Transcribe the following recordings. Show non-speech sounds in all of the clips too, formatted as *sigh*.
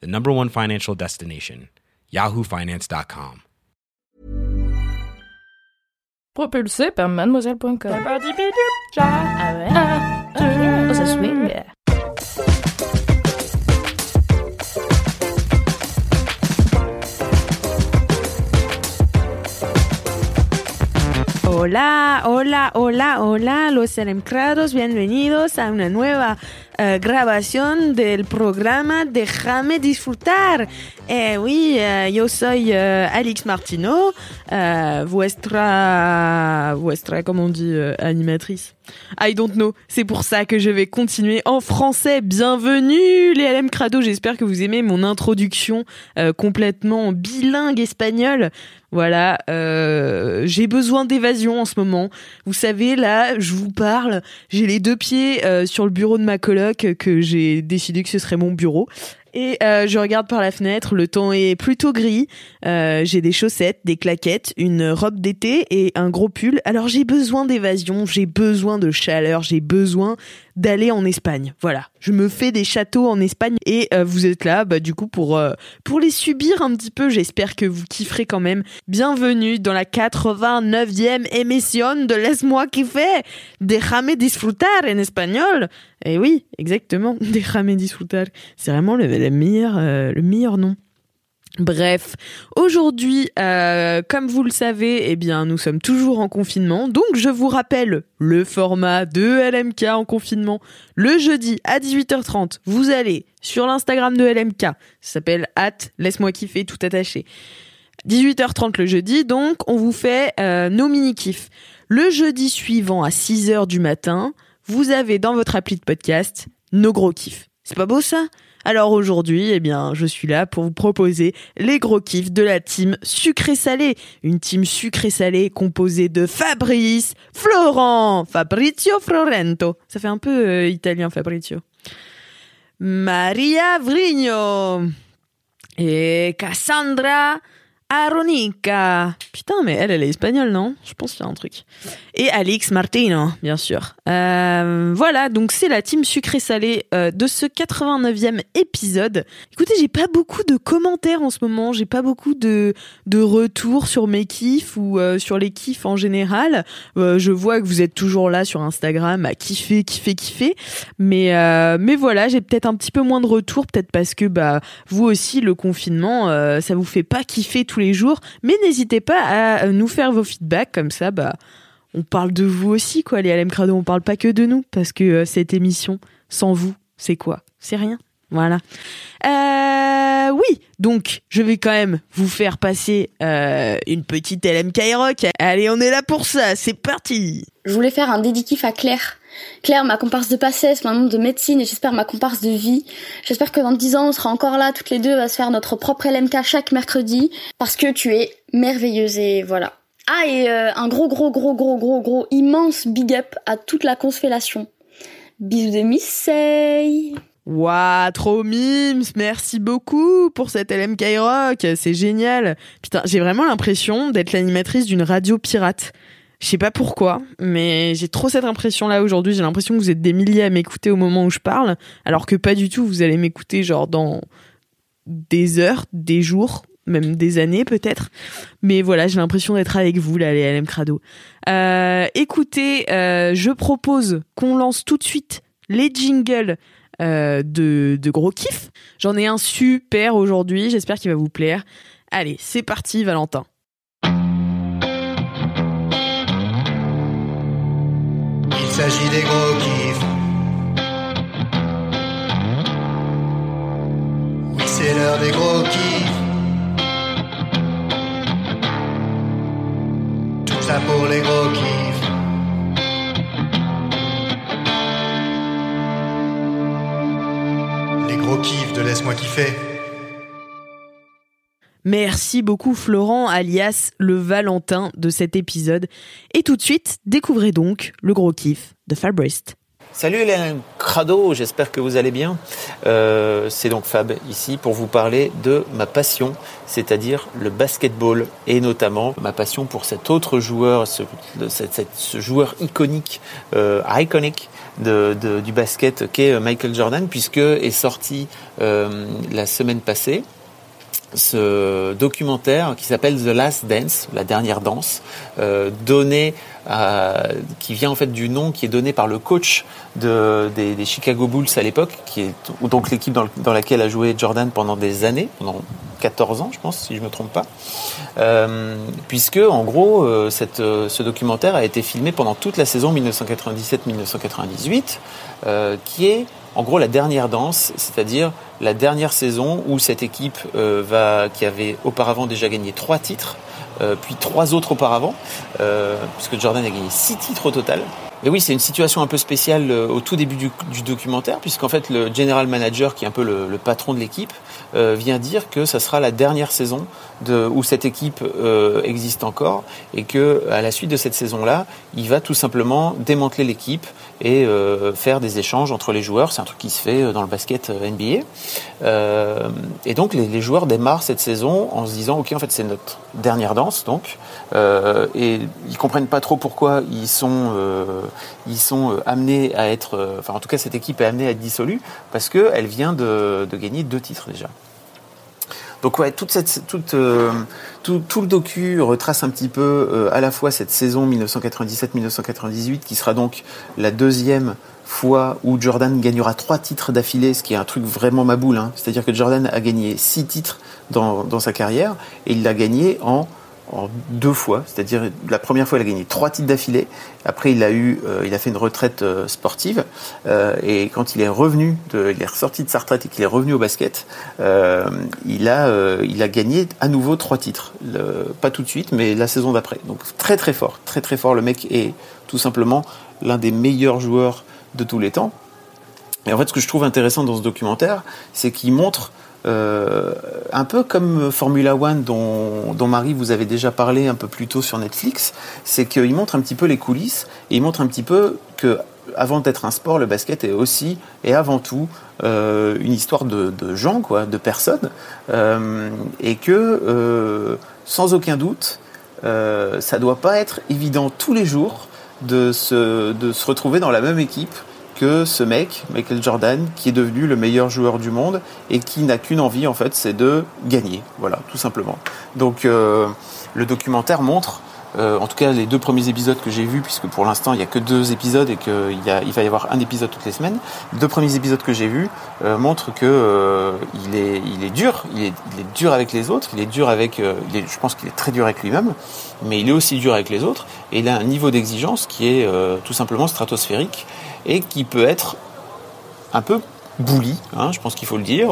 the number one financial destination, yahoofinance.com. Propulsé par mademoiselle.com. Oh. Hola, hola, hola, hola, los enemcrados, bienvenidos a una nueva eh, grabación del programa Déjame disfrutar. Eh oui, eh, yo soy eh, Alix Martino, eh, vuestra, vuestra, comment on dit, animatrice. I don't know. C'est pour ça que je vais continuer en français. Bienvenue les LM Crado. J'espère que vous aimez mon introduction euh, complètement bilingue espagnol. Voilà, euh, j'ai besoin d'évasion en ce moment. Vous savez, là, je vous parle, j'ai les deux pieds euh, sur le bureau de ma coloc que j'ai décidé que ce serait mon bureau. Et euh, je regarde par la fenêtre, le temps est plutôt gris. Euh, j'ai des chaussettes, des claquettes, une robe d'été et un gros pull. Alors j'ai besoin d'évasion, j'ai besoin de chaleur, j'ai besoin d'aller en Espagne. Voilà, je me fais des châteaux en Espagne et euh, vous êtes là, bah du coup pour euh, pour les subir un petit peu. J'espère que vous kifferez quand même. Bienvenue dans la 89e émission de Laisse-moi kiffer, Déjame disfrutar en espagnol. Et oui, exactement, *laughs* Déjame disfrutar. C'est vraiment le, le meilleur euh, le meilleur nom. Bref, aujourd'hui, euh, comme vous le savez, eh bien, nous sommes toujours en confinement. Donc, je vous rappelle le format de LMK en confinement. Le jeudi à 18h30, vous allez sur l'Instagram de LMK. Ça s'appelle at laisse-moi kiffer tout attaché. 18h30 le jeudi, donc, on vous fait euh, nos mini-kifs. Le jeudi suivant à 6h du matin, vous avez dans votre appli de podcast nos gros kiffs. C'est pas beau ça? Alors aujourd'hui, eh bien, je suis là pour vous proposer les gros kiffs de la team sucré-salé. Une team sucré-salé composée de Fabrice, Florent, Fabrizio Florento. Ça fait un peu euh, italien Fabrizio. Maria Vrigno. Et Cassandra Aronica. Putain, mais elle, elle est espagnole, non? Je pense qu'il y a un truc. Et Alix Martino, bien sûr. Euh, voilà, donc c'est la team sucré-salé euh, de ce 89e épisode. Écoutez, j'ai pas beaucoup de commentaires en ce moment, j'ai pas beaucoup de, de retours sur mes kiffs ou euh, sur les kiffs en général. Je vois que vous êtes toujours là sur Instagram à kiffer, kiffer, kiffer. Mais, mais voilà, j'ai peut-être un petit peu moins de retours, peut-être parce que bah vous aussi, le confinement, ça vous fait pas kiffer tous les jours. Mais n'hésitez pas à nous faire vos feedbacks, comme ça, bah on parle de vous aussi, quoi, les LM Crado. On parle pas que de nous, parce que euh, cette émission, sans vous, c'est quoi? C'est rien. Voilà. Euh, oui, donc je vais quand même vous faire passer euh, une petite LMK Rock. Allez, on est là pour ça. C'est parti. Je voulais faire un dédikiff à Claire. Claire, ma comparse de passesse, ma membre de médecine et j'espère ma comparse de vie. J'espère que dans 10 ans, on sera encore là, toutes les deux, à se faire notre propre LMK chaque mercredi parce que tu es merveilleuse et voilà. Ah, et euh, un gros, gros, gros, gros, gros, gros, immense big up à toute la constellation. Bisous de Missey Waouh, trop mimes, merci beaucoup pour cette LMK Rock, c'est génial. Putain, j'ai vraiment l'impression d'être l'animatrice d'une radio pirate. Je sais pas pourquoi, mais j'ai trop cette impression là aujourd'hui. J'ai l'impression que vous êtes des milliers à m'écouter au moment où je parle, alors que pas du tout. Vous allez m'écouter genre dans des heures, des jours, même des années peut-être. Mais voilà, j'ai l'impression d'être avec vous là, les LM Crado. Euh, écoutez, euh, je propose qu'on lance tout de suite les jingles euh, de, de gros kiff. J'en ai un super aujourd'hui, j'espère qu'il va vous plaire. Allez, c'est parti Valentin. Il s'agit des gros kiffs. Oui, c'est l'heure des gros kiffs. Tout ça pour les gros kiffs. Les gros kiffs de Laisse-moi kiffer. Merci beaucoup Florent, alias le Valentin de cet épisode. Et tout de suite, découvrez donc le gros kiff de Fabrice. Salut Hélène Crado, j'espère que vous allez bien. Euh, c'est donc Fab ici pour vous parler de ma passion, c'est-à-dire le basketball et notamment ma passion pour cet autre joueur, ce, joueur iconique, euh, iconique du basket qu'est Michael Jordan, puisque est sorti euh, la semaine passée ce documentaire qui s'appelle The Last Dance, la dernière danse, euh, donné à, qui vient en fait du nom qui est donné par le coach de, des, Chicago Bulls à l'époque, qui est donc l'équipe dans, laquelle a joué Jordan pendant des années, pendant 14 ans, je pense, si je me trompe pas, euh, puisque en gros, euh, euh, ce documentaire a été filmé pendant toute la saison 1997-1998, euh, qui est en gros la dernière danse, c'est-à-dire la dernière saison où cette équipe euh, va, qui avait auparavant déjà gagné trois titres, euh, puis trois autres auparavant, euh, puisque Jordan a gagné six titres au total. Et oui, c'est une situation un peu spéciale au tout début du, du documentaire, puisqu'en fait le general manager, qui est un peu le, patron de l'équipe, vient dire que ça sera la dernière saison où cette équipe existe encore, et que à la suite de cette saison-là, il va tout simplement démanteler l'équipe et euh, faire des échanges entre les joueurs. C'est un truc qui se fait dans le basket NBA. Euh, et donc les, joueurs démarrent cette saison en se disant, ok, en fait c'est notre dernière danse, donc, euh, et ils comprennent pas trop pourquoi ils sont ils sont amenés à être, enfin en tout cas cette équipe est amenée à être dissolue parce que elle vient de, gagner deux titres déjà. Donc ouais, toute cette, toute, euh, tout, le docu retrace un petit peu euh, à la fois cette saison 1997-1998 qui sera donc la deuxième fois où Jordan gagnera trois titres d'affilée, ce qui est un truc vraiment maboule. Hein. C'est-à-dire que Jordan a gagné six titres dans sa carrière et il l'a gagné en en deux fois, c'est-à-dire la première fois il a gagné trois titres d'affilée, après il a eu, euh, il a fait une retraite euh, sportive euh, et quand il est revenu, de, il est ressorti de sa retraite et qu'il est revenu au basket, il a, il a gagné à nouveau trois titres, pas tout de suite, mais la saison d'après. Donc très très fort, très très fort. Le mec est tout simplement l'un des meilleurs joueurs de tous les temps. Et en fait, ce que je trouve intéressant dans ce documentaire, c'est qu'il montre euh, un peu comme Formula One dont, Marie vous avez déjà parlé un peu plus tôt sur Netflix, c'est qu'il montre un petit peu les coulisses et il montre un petit peu que avant d'être un sport, le basket est aussi et avant tout euh, une histoire de, gens, quoi, de personnes, euh, et que sans aucun doute, ça doit pas être évident tous les jours de se retrouver dans la même équipe que ce mec, Michael Jordan, qui est devenu le meilleur joueur du monde et qui n'a qu'une envie en fait, c'est de gagner. Voilà, tout simplement. Donc euh, le documentaire montre, euh, en tout cas les deux premiers épisodes que j'ai vus, puisque pour l'instant il n'y a que deux épisodes et qu'il il va y avoir un épisode toutes les semaines, les deux premiers épisodes que j'ai vus euh, montrent que euh, il, est, dur, il est, dur avec les autres, il est dur avec, je pense qu'il est très dur avec lui-même, mais il est aussi dur avec les autres et il a un niveau d'exigence qui est tout simplement stratosphérique et qui peut être un peu bouli, hein, je pense qu'il faut le dire,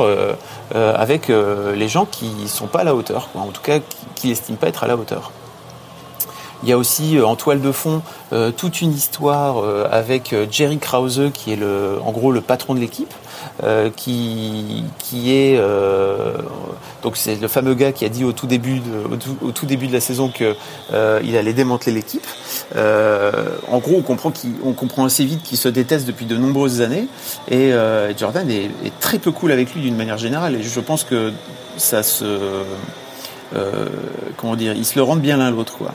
avec les gens qui sont pas à la hauteur, en tout cas qui n'estiment pas être à la hauteur. Il y a aussi en toile de fond euh, toute une histoire euh, avec Jerry Krause qui est le, en gros le patron de l'équipe, euh, qui, est donc c'est le fameux gars qui a dit au tout début de, la saison que il allait démanteler l'équipe. en gros, on comprend assez vite qu'il se déteste depuis de nombreuses années. Et Jordan est, est, très peu cool avec lui d'une manière générale. Et je pense que ça se comment dire, ils se le rendent bien l'un l'autre quoi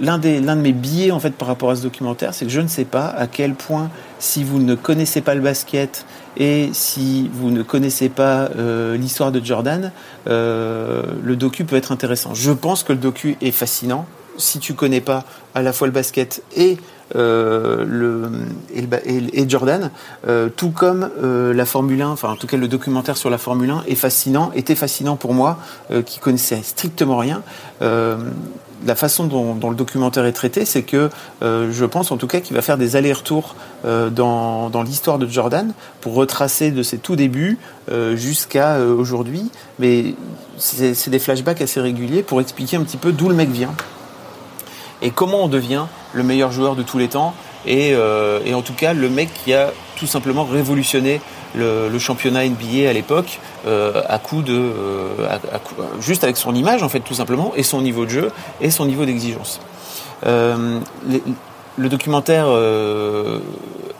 l'un des l'un de mes biais en fait par rapport à ce documentaire, c'est que je ne sais pas à quel point si vous ne connaissez pas le basket et si vous ne connaissez pas euh, l'histoire de Jordan, euh, le docu peut être intéressant. Je pense que le docu est fascinant si tu connais pas à la fois le basket et euh, le, et, Jordan, tout comme la Formule 1, enfin en tout cas le documentaire sur la Formule 1 est fascinant, était fascinant pour moi, qui connaissait strictement rien la façon dont, le documentaire est traité, c'est que euh, je pense en tout cas qu'il va faire des allers-retours euh, dans, l'histoire de Jordan pour retracer de ses tout débuts euh, jusqu'à aujourd'hui. Mais c'est des flashbacks assez réguliers pour expliquer un petit peu d'où le mec vient et comment on devient le meilleur joueur de tous les temps et, en tout cas le mec qui a tout simplement révolutionné le, championnat NBA à l'époque euh, à coup de, euh, juste avec son image en fait tout simplement et son niveau de jeu et son niveau d'exigence. Euh, le documentaire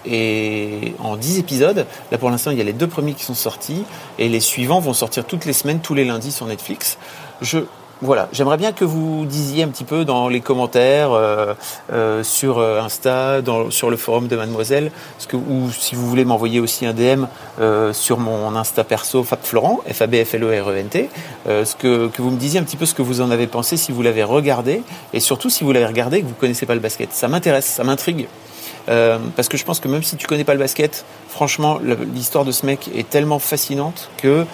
est en 10 épisodes. Là pour l'instant il y a les deux premiers qui sont sortis et les suivants vont sortir toutes les semaines, tous les lundis sur Netflix. Je voilà, j'aimerais bien que vous disiez un petit peu dans les commentaires euh, euh, sur euh, Insta, sur le forum de Mademoiselle, ou si vous voulez m'envoyer aussi un DM sur mon Insta perso Fab Florent, F A B F L E R E N T, que, vous me disiez un petit peu ce que vous en avez pensé, si vous l'avez regardé, et surtout si vous l'avez regardé et que vous connaissez pas le basket. Ça m'intéresse, ça m'intrigue. Parce que je pense que même si tu connais pas le basket, franchement, l'histoire de ce mec est tellement fascinante que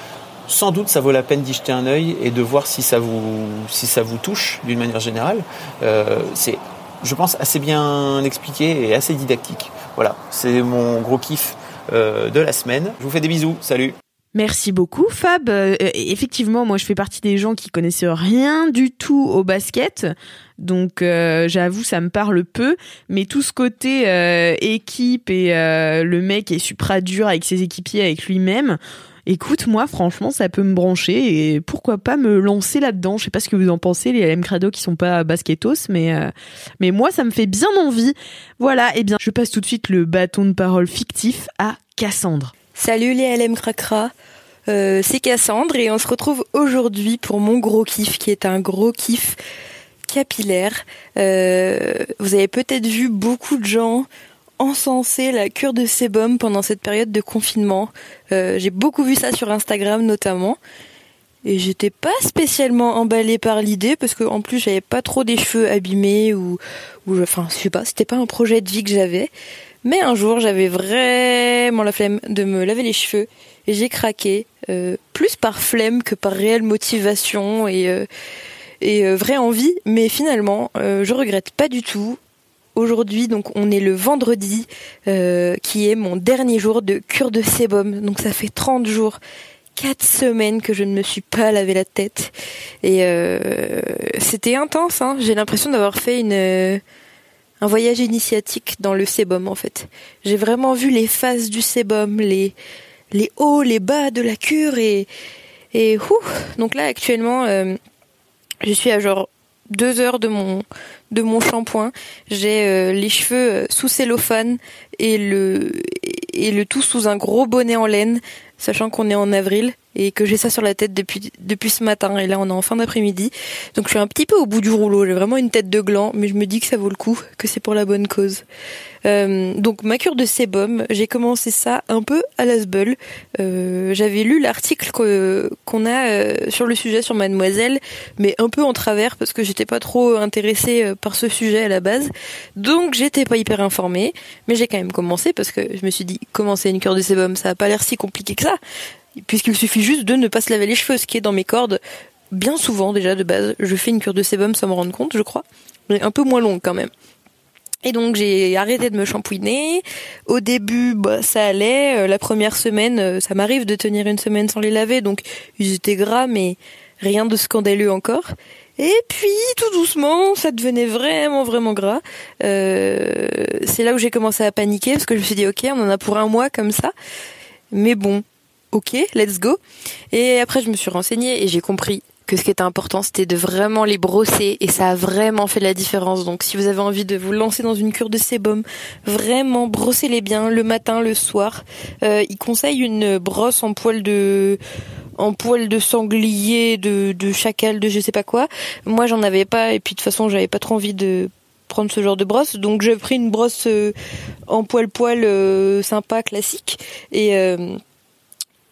sans doute ça vaut la peine d'y jeter un œil et de voir si ça vous, si ça vous touche d'une manière générale. Euh, c'est, je pense, assez bien expliqué et assez didactique. Voilà, c'est mon gros kiff euh, de la semaine. Je vous fais des bisous, salut Merci beaucoup Fab. Euh, effectivement, moi je fais partie des gens qui connaissent rien du tout au basket. Donc j'avoue ça me parle peu, mais tout ce côté équipe et le mec est supra dur avec ses équipiers, avec lui-même. Écoute, moi franchement ça peut me brancher et pourquoi pas me lancer là-dedans. Je sais pas ce que vous en pensez les LM Crado qui sont pas basketos, mais euh, mais moi ça me fait bien envie. Voilà, et bien je passe tout de suite le bâton de parole fictif à Cassandre. Salut les LM Cracra, euh, c'est Cassandre et on se retrouve aujourd'hui pour mon gros kiff qui est un gros kiff capillaire. Euh, vous avez peut-être vu beaucoup de gens encenser la cure de sébum pendant cette période de confinement. Euh, J'ai beaucoup vu ça sur Instagram notamment. Et j'étais pas spécialement emballée par l'idée parce que en plus j'avais pas trop des cheveux abîmés ou, enfin je sais pas, c'était pas un projet de vie que j'avais. Mais un jour, j'avais vraiment la flemme de me laver les cheveux et j'ai craqué, euh, plus par flemme que par réelle motivation et, euh, et vraie envie. Mais finalement, je regrette pas du tout. Aujourd'hui, donc, on est le vendredi, euh, qui est mon dernier jour de cure de sébum. Donc, ça fait 30 jours, 4 semaines que je ne me suis pas lavé la tête. Et euh, c'était intense, hein. J'ai l'impression d'avoir fait euh, un voyage initiatique dans le sébum en fait. J'ai vraiment vu les phases du sébum, les les hauts, les bas de la cure et et donc là actuellement je suis à genre deux heures de mon de mon shampoing. J'ai euh, les cheveux euh, sous cellophane et le et le tout sous un gros bonnet en laine, sachant qu'on est en avril et que j'ai ça sur la tête depuis depuis ce matin et là on est en fin d'après-midi. Donc je suis un petit peu au bout du rouleau, j'ai vraiment une tête de gland, mais je me dis que ça vaut le coup, que c'est pour la bonne cause. Euh, donc ma cure de sébum, j'ai commencé ça un peu à l'asbel. Euh, J'avais lu l'article qu'on a euh, sur le sujet sur Mademoiselle, mais un peu en travers parce que j'étais pas trop intéressée euh, par ce sujet à la base. Donc j'étais pas hyper informée, mais j'ai quand même commencé parce que je me suis dit commencer une cure de sébum, ça a pas l'air si compliqué que ça, puisqu'il suffit juste de ne pas se laver les cheveux, ce qui est dans mes cordes. Bien souvent déjà de base, je fais une cure de sébum sans me rendre compte, je crois, mais un peu moins longue quand même. Et donc j'ai arrêté de me shampouiner. Au début, bah, ça allait. Euh, La première semaine, euh, ça m'arrive de tenir une semaine sans les laver, donc ils étaient gras, mais rien de scandaleux encore. Et puis, tout doucement, ça devenait vraiment, vraiment gras. Euh, c'est là où j'ai commencé à paniquer, parce que je me suis dit, ok, on en a pour un mois comme ça. Mais bon, ok, let's go. Et après, je me suis renseignée et j'ai compris que ce qui était important, c'était de vraiment les brosser et ça a vraiment fait la différence. Donc, si vous avez envie de vous lancer dans une cure de sébum, vraiment brossez-les bien le matin, le soir. Euh, il conseille une brosse en poil de en poil de sanglier, de, de chacal, de je sais pas quoi. Moi, j'en avais pas et puis de toute façon, j'avais pas trop envie de prendre ce genre de brosse, donc j'ai pris une brosse euh, en poil poil euh, sympa classique et euh,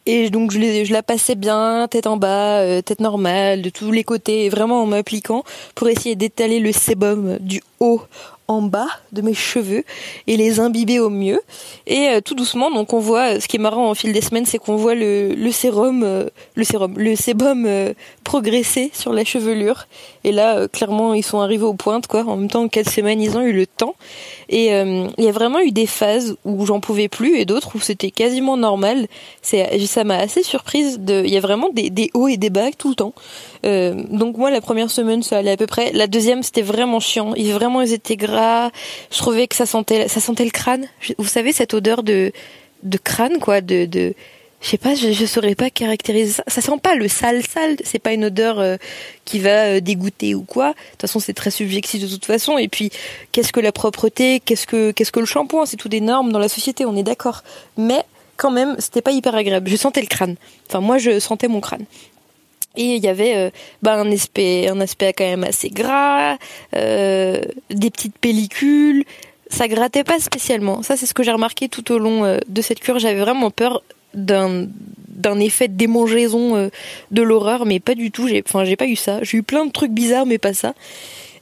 et donc je, la passais bien, tête en bas, euh, tête normale, de tous les côtés, vraiment en m'appliquant pour essayer d'étaler le sébum du haut en bas de mes cheveux et les imbiber au mieux. Et euh, tout doucement, donc on voit, ce qui est marrant au fil des semaines, c'est qu'on voit le, sérum, euh, le sérum, le sébum euh, progresser sur la chevelure. Et là, euh, clairement, ils sont arrivés aux pointes, quoi. En même temps, en quatre semaines, ils ont eu le temps. Et euh, il y a vraiment eu des phases où j'en pouvais plus et d'autres où c'était quasiment normal. C'est, ça m'a assez surprise. De, il y a vraiment des, des hauts et des bas tout le temps. Euh, donc moi, la première semaine, ça allait à peu près. La deuxième, c'était vraiment chiant. Ils vraiment, ils étaient gras. Je trouvais que ça sentait, ça sentait le crâne. Vous savez cette odeur de de crâne, quoi, de, de je sais pas, je, je saurais pas caractériser ça. Ça sent pas le sale sale, c'est pas une odeur euh, qui va euh, dégoûter ou quoi. De toute façon, c'est très subjectif de toute façon. Et puis, qu'est-ce que la propreté, qu'est-ce que qu'est-ce que le shampoing, c'est tout des normes dans la société, on est d'accord. Mais quand même, c'était pas hyper agréable. Je sentais le crâne. Enfin, moi, je sentais mon crâne. Et il y avait euh, bah, un aspect, un aspect quand même assez gras, euh, des petites pellicules. Ça grattait pas spécialement. Ça, c'est ce que j'ai remarqué tout au long euh, de cette cure. J'avais vraiment peur d'un d'un effet de démangeaison euh, de l'horreur, mais pas du tout. J'ai, enfin, j'ai pas eu ça. J'ai eu plein de trucs bizarres, mais pas ça.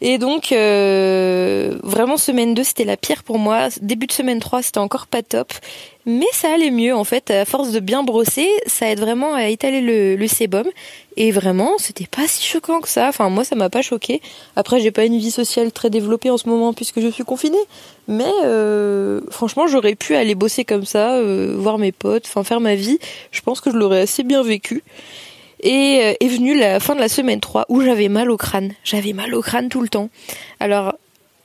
Et donc, euh, vraiment, semaine 2, c'était la pire pour moi. Début de semaine 3, c'était encore pas top. Mais ça allait mieux, en fait. À force de bien brosser, ça aide vraiment à étaler le, le sébum. Et vraiment, c'était pas si choquant que ça. Enfin, moi, ça m'a pas choqué. Après, j'ai pas une vie sociale très développée en ce moment puisque je suis confinée. Mais euh, franchement, j'aurais pu aller bosser comme ça, euh, voir mes potes, enfin faire ma vie. Je pense que je l'aurais assez bien vécu. Et euh, est venue la fin de la semaine 3 où j'avais mal au crâne. J'avais mal au crâne tout le temps. Alors,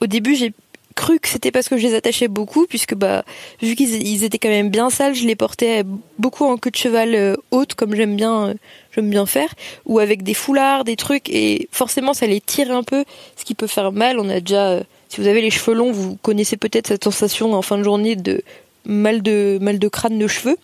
au début, j'ai cru que c'était parce que je les attachais beaucoup, puisque bah vu qu'ils ils étaient quand même bien sales, je les portais beaucoup en queue de cheval euh, haute, comme j'aime bien, euh, j'aime bien faire, ou avec des foulards, des trucs, et forcément ça les tire un peu, ce qui peut faire mal. On a déjà, si vous avez les cheveux longs, vous connaissez peut-être cette sensation en fin de journée de mal de mal de crâne de cheveux.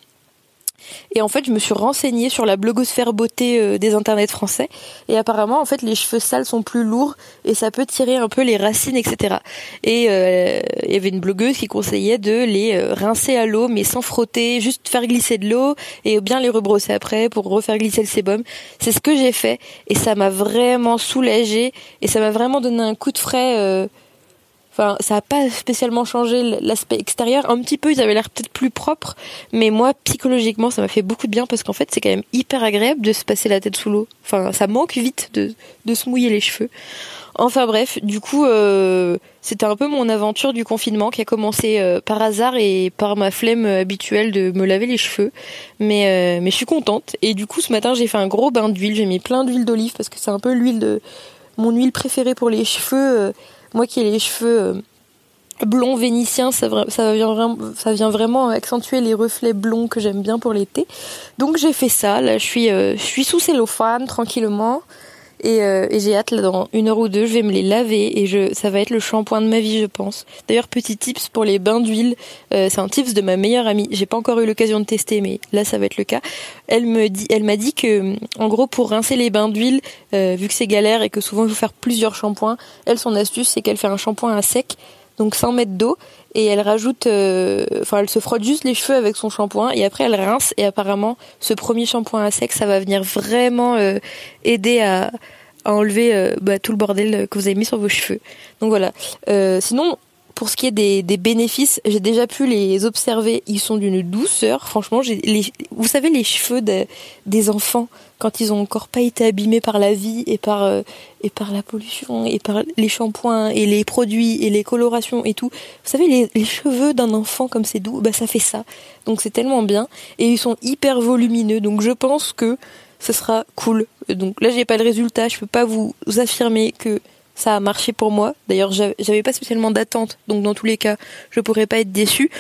Et en fait, je me suis renseignée sur la blogosphère beauté euh, des internets français. Et apparemment, en fait, les cheveux sales sont plus lourds et ça peut tirer un peu les racines, etc. Et euh, il y avait une blogueuse qui conseillait de les euh, rincer à l'eau, mais sans frotter, juste faire glisser de l'eau et bien les rebrosser après pour refaire glisser le sébum. C'est ce que j'ai fait et ça m'a vraiment soulagée et ça m'a vraiment donné un coup de frais. Euh, Ça n'a pas spécialement changé l'aspect extérieur. Un petit peu, ils avaient l'air peut-être plus propres, mais moi, psychologiquement, ça m'a fait beaucoup de bien parce qu'en fait, c'est quand même hyper agréable de se passer la tête sous l'eau. Enfin, ça manque vite de, de se mouiller les cheveux. Enfin bref, du coup, euh, c'était un peu mon aventure du confinement qui a commencé euh, par hasard et par ma flemme habituelle de me laver les cheveux. Mais, euh, mais je suis contente. Et du coup, ce matin, j'ai fait un gros bain d'huile. J'ai mis plein d'huile d'olive parce que c'est un peu l'huile de mon huile préférée pour les cheveux. Moi qui ai les cheveux euh, blonds vénitiens, ça, vient vraiment, accentuer les reflets blonds que j'aime bien pour l'été. Donc j'ai fait ça. Là, je suis, euh, je suis sous cellophane tranquillement. Et, euh, et j'ai hâte là dans une heure ou deux, je vais me les laver et je, ça va être le shampoing de ma vie, je pense. D'ailleurs, petit tips pour les bains d'huile, euh, c'est un tips de ma meilleure amie. J'ai pas encore eu l'occasion de tester, mais là ça va être le cas. Elle me dit, elle m'a dit que, en gros, pour rincer les bains d'huile, euh, vu que c'est galère et que souvent il faut faire plusieurs shampoings, elle son astuce c'est qu'elle fait un shampoing à sec, donc 100 mètres d'eau, et elle rajoute, euh, enfin elle se frotte juste les cheveux avec son shampoing et après elle rince et apparemment ce premier shampoing à sec ça va venir vraiment euh, aider à, enlever euh, bah, tout le bordel que vous avez mis sur vos cheveux. Donc voilà. Sinon pour ce qui est des, bénéfices, j'ai déjà pu les observer. Ils sont d'une douceur. Franchement, les, vous savez les cheveux de, des enfants quand ils ont encore pas été abîmés par la vie et par euh, et par la pollution et par les shampoings et les produits et les colorations et tout. Vous savez les, les cheveux d'un enfant comme c'est doux, bah ça fait ça. Donc c'est tellement bien et ils sont hyper volumineux. Donc je pense que ce sera cool. Donc là j'ai pas le résultat, je peux pas vous affirmer que ça a marché pour moi. D'ailleurs, j'avais pas spécialement d'attente, donc dans tous les cas, je pourrais pas être déçue.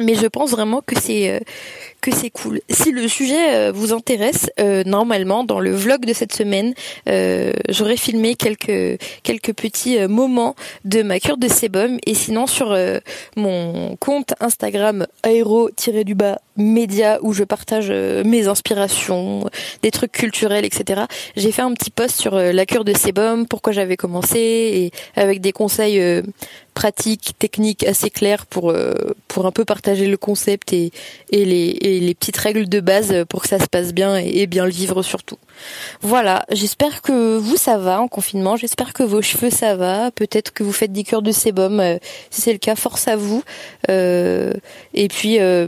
Mais je pense vraiment que c'est euh, que c'est cool. Si le sujet euh, vous intéresse, euh, normalement dans le vlog de cette semaine, euh, j'aurais filmé quelques quelques petits euh, moments de ma cure de sébum et sinon sur euh, mon compte Instagram aéro-du-bas média où je partage euh, mes inspirations, des trucs culturels, etc. J'ai fait un petit post sur la cure de sébum, pourquoi j'avais commencé et avec des conseils pratiques, techniques assez clairs pour pour un peu partager le concept et et les les petites règles de base pour que ça se passe bien et, bien le vivre surtout. Voilà, j'espère que vous ça va en confinement, j'espère que vos cheveux ça va, peut-être que vous faites des cures de sébum, euh, si c'est le cas, force à vous. Euh, et puis euh,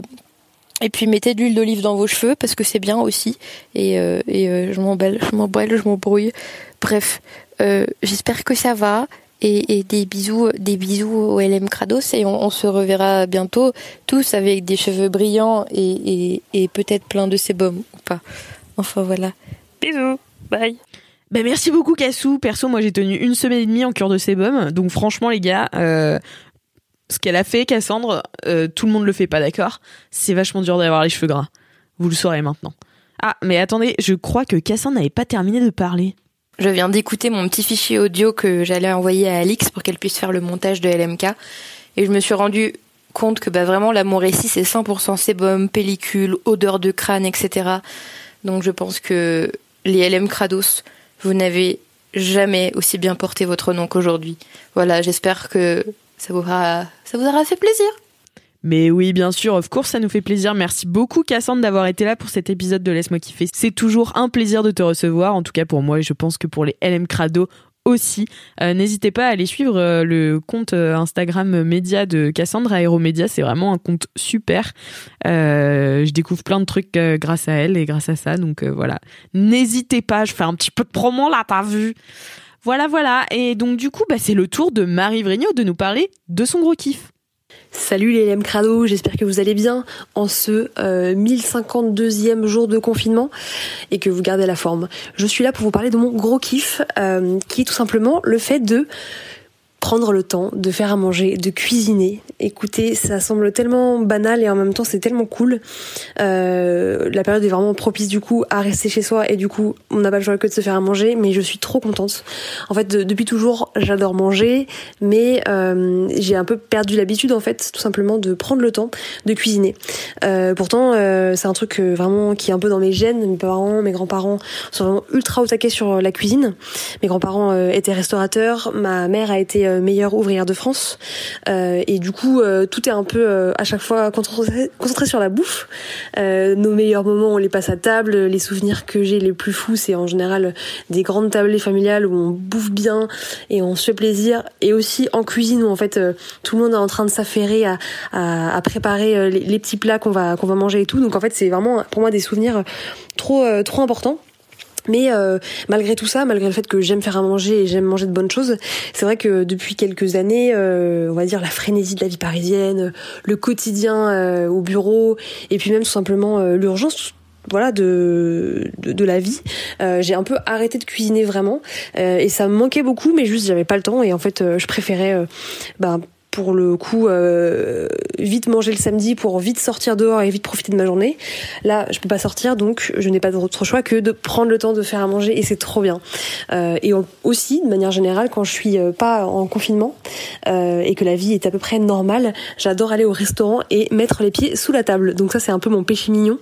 et puis mettez de l'huile d'olive dans vos cheveux parce que c'est bien aussi. Et, je m'emballe, je m'emballe, je m'embrouille. Bref, j'espère que ça va. Et, et, des bisous, des bisous au LM Krados et on, on, se reverra bientôt tous avec des cheveux brillants et, et, et peut-être plein de sébum ou pas. Enfin voilà. Bisous, bye. Ben merci beaucoup Cassou. Perso, moi j'ai tenu une semaine et demie en cure de sébum, donc franchement les gars, euh, ce qu'elle a fait, Cassandre, euh, tout le monde le fait pas, d'accord? C'est vachement dur d'avoir les cheveux gras. Vous le saurez maintenant. Ah, mais attendez, je crois que Cassandre n'avait pas terminé de parler. Je viens d'écouter mon petit fichier audio que j'allais envoyer à Alix pour qu'elle puisse faire le montage de LMK. Et je me suis rendu compte que bah, vraiment l'amour ici c'est 100% sébum, pellicule, odeur de crâne, etc. Donc je pense que les LM Krados, vous n'avez jamais aussi bien porté votre nom qu'aujourd'hui. Voilà, j'espère que ça vous aura, ça vous aura fait plaisir. Mais oui, bien sûr, of course, ça nous fait plaisir. Merci beaucoup, Cassandre, d'avoir été là pour cet épisode de Laisse-moi kiffer. C'est toujours un plaisir de te recevoir, en tout cas pour moi, et je pense que pour les LM Crado aussi. Euh, N'hésitez pas à aller suivre euh, le compte euh, Instagram média de Cassandre Aéromédia. C'est vraiment un compte super. Je découvre plein de trucs grâce à elle et grâce à ça. Donc voilà. N'hésitez pas. Je fais un petit peu de promo là, t'as vu. Voilà, voilà. Et donc du coup, bah, c'est le tour de Marie Vrigno de nous parler de son gros kiff. Salut les LM Crado, j'espère que vous allez bien en ce euh, 1052e jour de confinement et que vous gardez la forme. Je suis là pour vous parler de mon gros kiff euh, qui est tout simplement le fait de prendre le temps de faire à manger, de cuisiner. Écoutez, ça semble tellement banal et en même temps c'est tellement cool. Euh, la période est vraiment propice du coup à rester chez soi et du coup on n'a pas le choix que de se faire à manger, mais je suis trop contente. En fait, de- depuis toujours j'adore manger, mais euh, j'ai un peu perdu l'habitude en fait tout simplement de prendre le temps de cuisiner. Euh, pourtant euh, c'est un truc euh, vraiment qui est un peu dans mes gènes. Mes parents, mes grands-parents sont vraiment ultra au taquet sur la cuisine. Mes grands-parents euh, étaient restaurateurs, ma mère a été euh, meilleure ouvrière de France. Euh, et du coup euh, tout est un peu euh, à chaque fois concentré, sur la bouffe. Euh, nos meilleurs moments on les passe à table, les souvenirs que j'ai les plus fous c'est en général des grandes tablées familiales où on bouffe bien et on se fait plaisir. Et aussi en cuisine où en fait euh, tout le monde est en train de s'affairer à, à, à préparer euh, les, les petits plats qu'on va qu'on va manger et tout. Donc en fait c'est vraiment pour moi des souvenirs trop euh, trop importants mais euh, malgré tout ça, malgré le fait que j'aime faire à manger et j'aime manger de bonnes choses, c'est vrai que depuis quelques années, euh, on va dire la frénésie de la vie parisienne, le quotidien euh, au bureau, et puis même tout simplement euh, l'urgence voilà de, de, la vie euh, j'ai un peu arrêté de cuisiner vraiment. Euh, et ça me manquait beaucoup mais juste j'avais pas le temps. Et en fait euh, je préférais euh, ben, pour le coup euh, vite manger le samedi pour vite sortir dehors et vite profiter de ma journée. Là, je peux pas sortir donc je n'ai pas d'autre choix que de prendre le temps de faire à manger et c'est trop bien. Euh, et aussi de manière générale quand je suis euh, pas en confinement euh, et que la vie est à peu près normale, j'adore aller au restaurant et mettre les pieds sous la table. Donc ça c'est un peu mon péché mignon.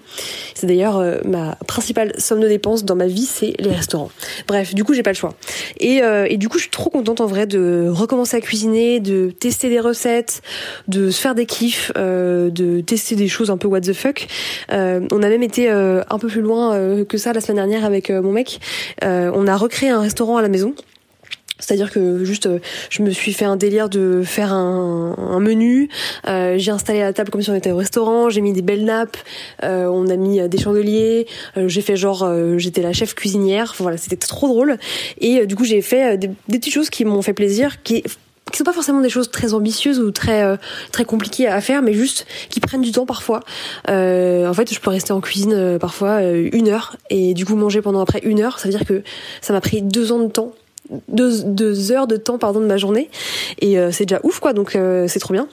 C'est d'ailleurs euh, ma principale somme de dépenses dans ma vie, c'est les restaurants. Bref, du coup j'ai pas le choix. Et, euh, et du coup je suis trop contente en vrai de recommencer à cuisiner, de tester des recettes, de se faire des kiffs, euh, de tester des choses un peu what the fuck. Euh, on a même été euh, un peu plus loin que ça la semaine dernière avec mon mec. On a recréé un restaurant à la maison. C'est-à-dire que juste, je me suis fait un délire de faire un, menu. J'ai installé la table comme si on était au restaurant. J'ai mis des belles nappes. on a mis des chandeliers. j'ai fait genre, j'étais la chef cuisinière. Voilà, c'était trop drôle. Et du coup, j'ai fait des, des petites choses qui m'ont fait plaisir, qui qui sont pas forcément des choses très ambitieuses ou très euh, très compliquées à faire, mais juste qui prennent du temps parfois. Euh, en fait, je peux rester en cuisine euh, parfois une heure et du coup manger pendant après une heure. Ça veut dire que ça m'a pris deux ans de temps deux, deux heures de temps pardon de ma journée et c'est déjà ouf quoi donc c'est trop bien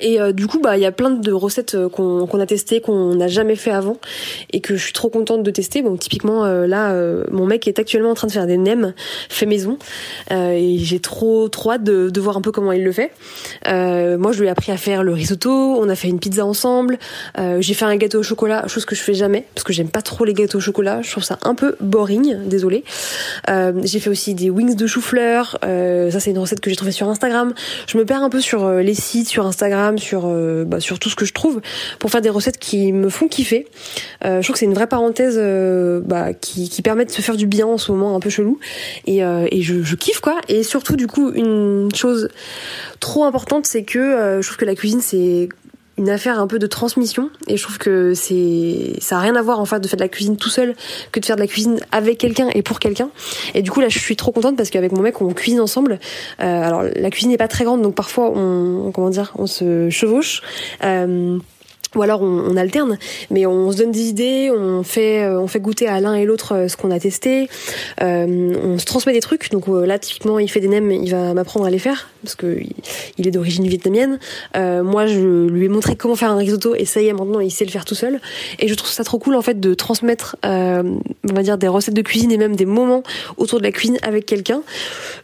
et euh, du coup bah il y a plein de recettes euh, qu'on a testées qu'on n'a jamais fait avant et que je suis trop contente de tester bon typiquement euh, là euh, mon mec est actuellement en train de faire des nems fait maison euh, et j'ai trop trop hâte de, de voir un peu comment il le fait euh, moi je lui ai appris à faire le risotto on a fait une pizza ensemble j'ai fait un gâteau au chocolat chose que je fais jamais parce que j'aime pas trop les gâteaux au chocolat je trouve ça un peu boring désolé j'ai fait aussi des wings de chou-fleur. Ça, c'est une recette que j'ai trouvée sur Instagram. Je me perds un peu sur les sites, sur Instagram, sur euh, bah, sur tout ce que je trouve pour faire des recettes qui me font kiffer. Euh, je trouve que c'est une vraie parenthèse euh, bah, qui, permet de se faire du bien en ce moment un peu chelou. Et, je, kiffe quoi. Et surtout, du coup, une chose trop importante, c'est que je trouve que la cuisine, c'est une affaire un peu de transmission. Et je trouve que c'est ça a rien à voir en fait de faire de la cuisine tout seul que de faire de la cuisine avec quelqu'un et pour quelqu'un. Et du coup là je suis trop contente parce qu'avec mon mec on cuisine ensemble. Euh, alors la cuisine n'est pas très grande donc parfois on comment dire on se chevauche. Euh, ou alors on, alterne, mais on se donne des idées, on fait euh, on fait goûter à l'un et l'autre euh, ce qu'on a testé, euh, on se transmet des trucs. Donc là typiquement il fait des nems, il va m'apprendre à les faire parce que il est d'origine vietnamienne. Moi je lui ai montré comment faire un risotto et ça y est maintenant il sait le faire tout seul. Et je trouve ça trop cool en fait de transmettre on va dire des recettes de cuisine et même des moments autour de la cuisine avec quelqu'un.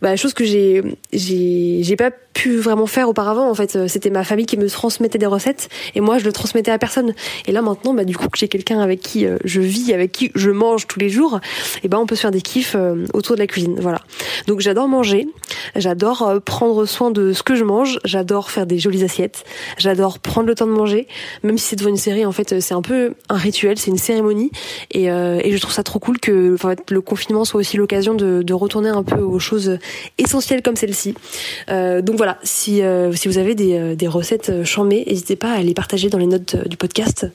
Bah, chose que j'ai j'ai j'ai pas pu vraiment faire auparavant en fait. C'était ma famille qui me transmettait des recettes et moi je le transmettais transmettais à personne. Et là maintenant, bah, du coup que j'ai quelqu'un avec qui euh, je vis, avec qui je mange tous les jours, et eh ben on peut se faire des kiffs euh, autour de la cuisine. Voilà. Donc j'adore manger, j'adore euh, prendre soin de ce que je mange, j'adore faire des jolies assiettes, j'adore prendre le temps de manger, même si c'est devant une série. En fait, c'est un peu un rituel, c'est une cérémonie, et, et je trouve ça trop cool que en fait, le confinement soit aussi l'occasion de, retourner un peu aux choses essentielles comme celle-ci. Donc voilà, si si vous avez des, des recettes chambées, n'hésitez pas à les partager dans les notes euh, du podcast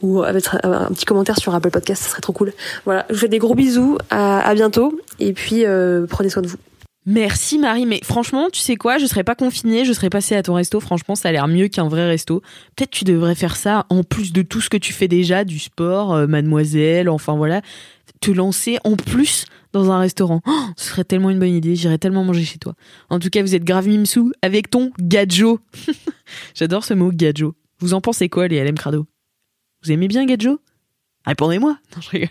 ou avec un petit commentaire sur Apple Podcast, ça serait trop cool. Voilà, je vous fais des gros bisous, à, bientôt et puis euh, prenez soin de vous. Merci Marie, mais franchement, tu sais quoi, je serais pas confinée, je serais passée à ton resto, franchement, ça a l'air mieux qu'un vrai resto. Peut-être tu devrais faire ça en plus de tout ce que tu fais déjà, du sport, euh, mademoiselle, enfin voilà, te lancer en plus dans un restaurant. Oh, ce serait tellement une bonne idée, j'irais tellement manger chez toi. En tout cas, vous êtes grave mimsou avec ton gadjo. *laughs* J'adore ce mot gadjo. Vous en pensez quoi, les LM Crado? Vous aimez bien Gadjo Répondez-moi. Non, je rigole.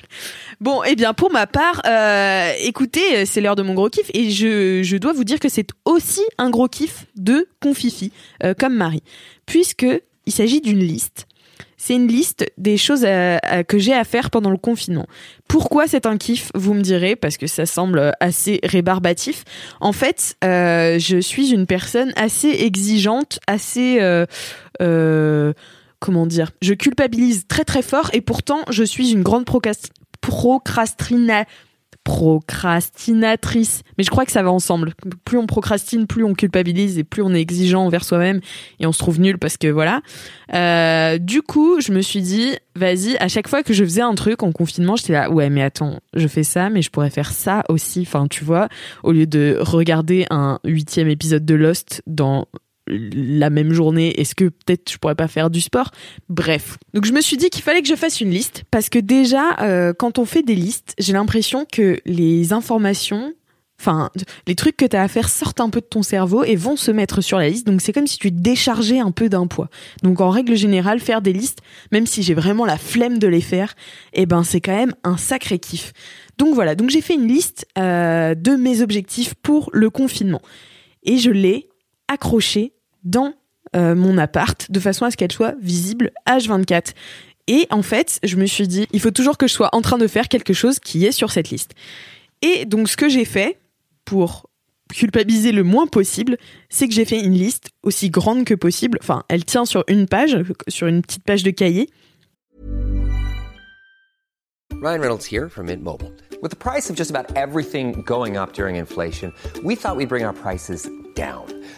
Bon, eh bien, pour ma part, euh, écoutez, c'est l'heure de mon gros kiff et je, dois vous dire que c'est aussi un gros kiff de Confifi, euh, comme Marie, puisque il s'agit d'une liste c'est une liste des choses que j'ai à faire pendant le confinement. Pourquoi c'est un kiff Vous me direz, parce que ça semble assez rébarbatif. En fait, euh, je suis une personne assez exigeante, assez... Euh, comment dire? Je culpabilise très très fort et pourtant je suis une grande procrastinatrice procrastinatrice. Mais je crois que ça va ensemble. Plus on procrastine, plus on culpabilise et plus on est exigeant envers soi-même et on se trouve nul parce que voilà. Euh, du coup, je me suis dit, vas-y, à chaque fois que je faisais un truc en confinement, j'étais là, ouais, mais attends, je fais ça, mais je pourrais faire ça aussi. Enfin, tu vois, au lieu de regarder un huitième épisode de Lost dans la même journée, est-ce que peut-être je pourrais pas faire du sport? Bref. Donc je me suis dit qu'il fallait que je fasse une liste parce que déjà euh, quand on fait des listes, j'ai l'impression que les informations enfin les trucs que tu as à faire sortent un peu de ton cerveau et vont se mettre sur la liste. Donc c'est comme si tu déchargeais un peu d'un poids. Donc en règle générale, faire des listes, même si j'ai vraiment la flemme de les faire, eh ben c'est quand même un sacré kiff. Donc voilà, donc j'ai fait une liste euh, de mes objectifs pour le confinement et je l'ai accrochée dans euh, mon appart de façon à ce qu'elle soit visible H24. Et en fait, je me suis dit, il faut toujours que je sois en train de faire quelque chose qui est sur cette liste. Et donc, ce que j'ai fait pour culpabiliser le moins possible, c'est que j'ai fait une liste aussi grande que possible. Enfin, elle tient sur une page, sur une petite page de cahier. Ryan Reynolds here from Mint Mobile. With the price of just about everything going up during inflation, we thought we'd bring our prices down.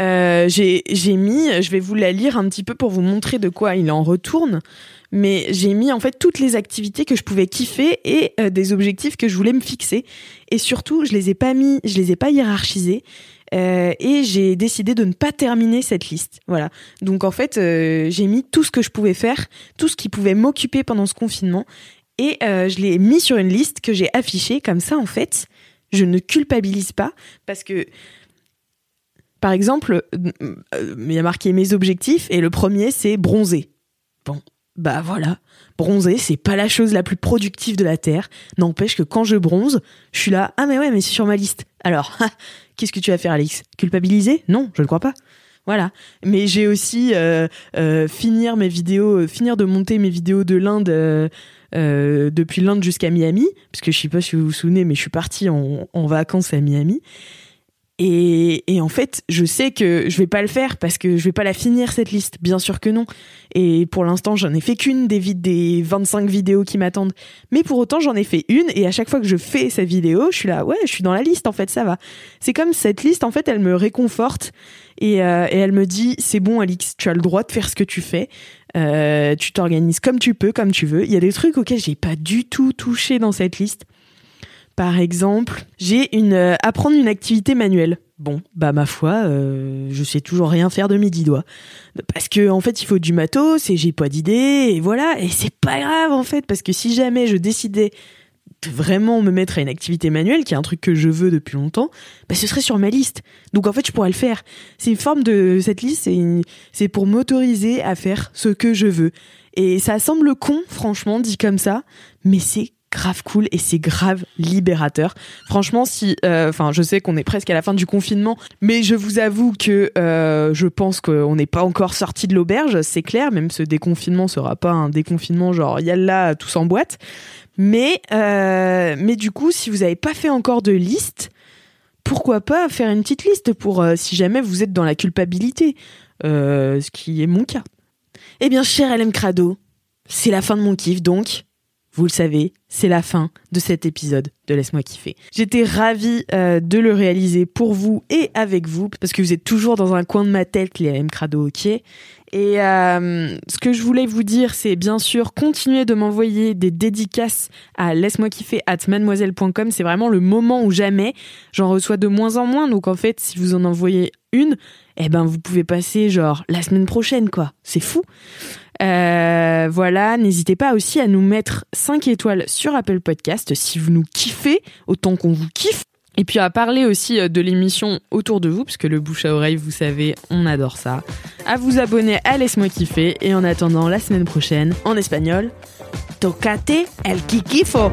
Euh, j'ai mis, je vais vous la lire un petit peu pour vous montrer de quoi il en retourne, mais j'ai mis en fait toutes les activités que je pouvais kiffer et euh, des objectifs que je voulais me fixer. Et surtout, je les ai pas mis, je les ai pas hiérarchisés. Euh, et j'ai décidé de ne pas terminer cette liste. Voilà. Donc en fait, euh, j'ai mis tout ce que je pouvais faire, tout ce qui pouvait m'occuper pendant ce confinement, et je l'ai mis sur une liste que j'ai affichée. Comme ça, en fait, je ne culpabilise pas parce que par exemple, euh, il y a marqué mes objectifs et le premier c'est bronzer. Bon, bah voilà, bronzer c'est pas la chose la plus productive de la terre. N'empêche que quand je bronze, je suis là, ah mais ouais, mais c'est sur ma liste. Alors, *laughs* qu'est-ce que tu vas faire, Alex Culpabiliser? Non, je ne crois pas. Voilà. Mais j'ai aussi euh, euh, finir mes vidéos, finir de monter mes vidéos de l'Inde. depuis l'Inde jusqu'à Miami, parce que je sais pas si vous vous souvenez, mais je suis partie en vacances à Miami. Et, Et, en fait, je sais que je vais pas le faire parce que je vais pas la finir cette liste, bien sûr que non. Et pour l'instant, j'en ai fait qu'une des, des 25 vidéos qui m'attendent. Mais pour autant, j'en ai fait une et à chaque fois que je fais cette vidéo, je suis là, ouais, je suis dans la liste en fait, ça va. C'est comme cette liste, en fait, elle me réconforte et, euh, elle me dit, c'est bon Alix, tu as le droit de faire ce que tu fais. Euh, tu t'organises comme tu peux, comme tu veux. Il y a des trucs auxquels j'ai pas du tout touché dans cette liste. Par exemple, j'ai une euh, apprendre une activité manuelle. Bon, bah ma foi, euh, je sais toujours rien faire de mes dix doigts. Parce que en fait, il faut du matos et j'ai pas d'idée et voilà. Et c'est pas grave en fait, parce que si jamais je décidais de vraiment me mettre à une activité manuelle, qui est un truc que je veux depuis longtemps, bah ce serait sur ma liste. Donc en fait, je pourrais le faire. C'est une forme de cette liste, c'est pour m'autoriser à faire ce que je veux. Et ça semble con, franchement, dit comme ça, mais c'est grave cool et c'est grave libérateur. Franchement, si, euh, enfin, je sais qu'on est presque à la fin du confinement, mais je vous avoue que euh, je pense qu'on n'est pas encore sorti de l'auberge, c'est clair. Même ce déconfinement sera pas un déconfinement genre yalla tous en boîte. Mais, euh, mais du coup, si vous n'avez pas fait encore de liste, pourquoi pas faire une petite liste pour si jamais vous êtes dans la culpabilité, ce qui est mon cas. Eh bien, cher LM Crado, c'est la fin de mon kiff, donc, vous le savez, c'est la fin de cet épisode de Laisse-moi kiffer. J'étais ravie euh, de le réaliser pour vous et avec vous, parce que vous êtes toujours dans un coin de ma tête, les LM Crado, ok? Et euh, ce que je voulais vous dire, c'est bien sûr continuer de m'envoyer des dédicaces à laisse-moi kiffer at mademoiselle.com. C'est vraiment le moment où jamais j'en reçois de moins en moins. Donc en fait, si vous en envoyez une, eh ben vous pouvez passer genre la semaine prochaine, quoi. C'est fou. Euh, voilà, n'hésitez pas aussi à nous mettre 5 étoiles sur Apple Podcast si vous nous kiffez autant qu'on vous kiffe. Et puis à parler aussi euh, de l'émission autour de vous, parce que le bouche à oreille, vous savez, on adore ça. À vous abonner à Laisse-moi kiffer. Et en attendant la semaine prochaine, en espagnol, tocate el kikifo.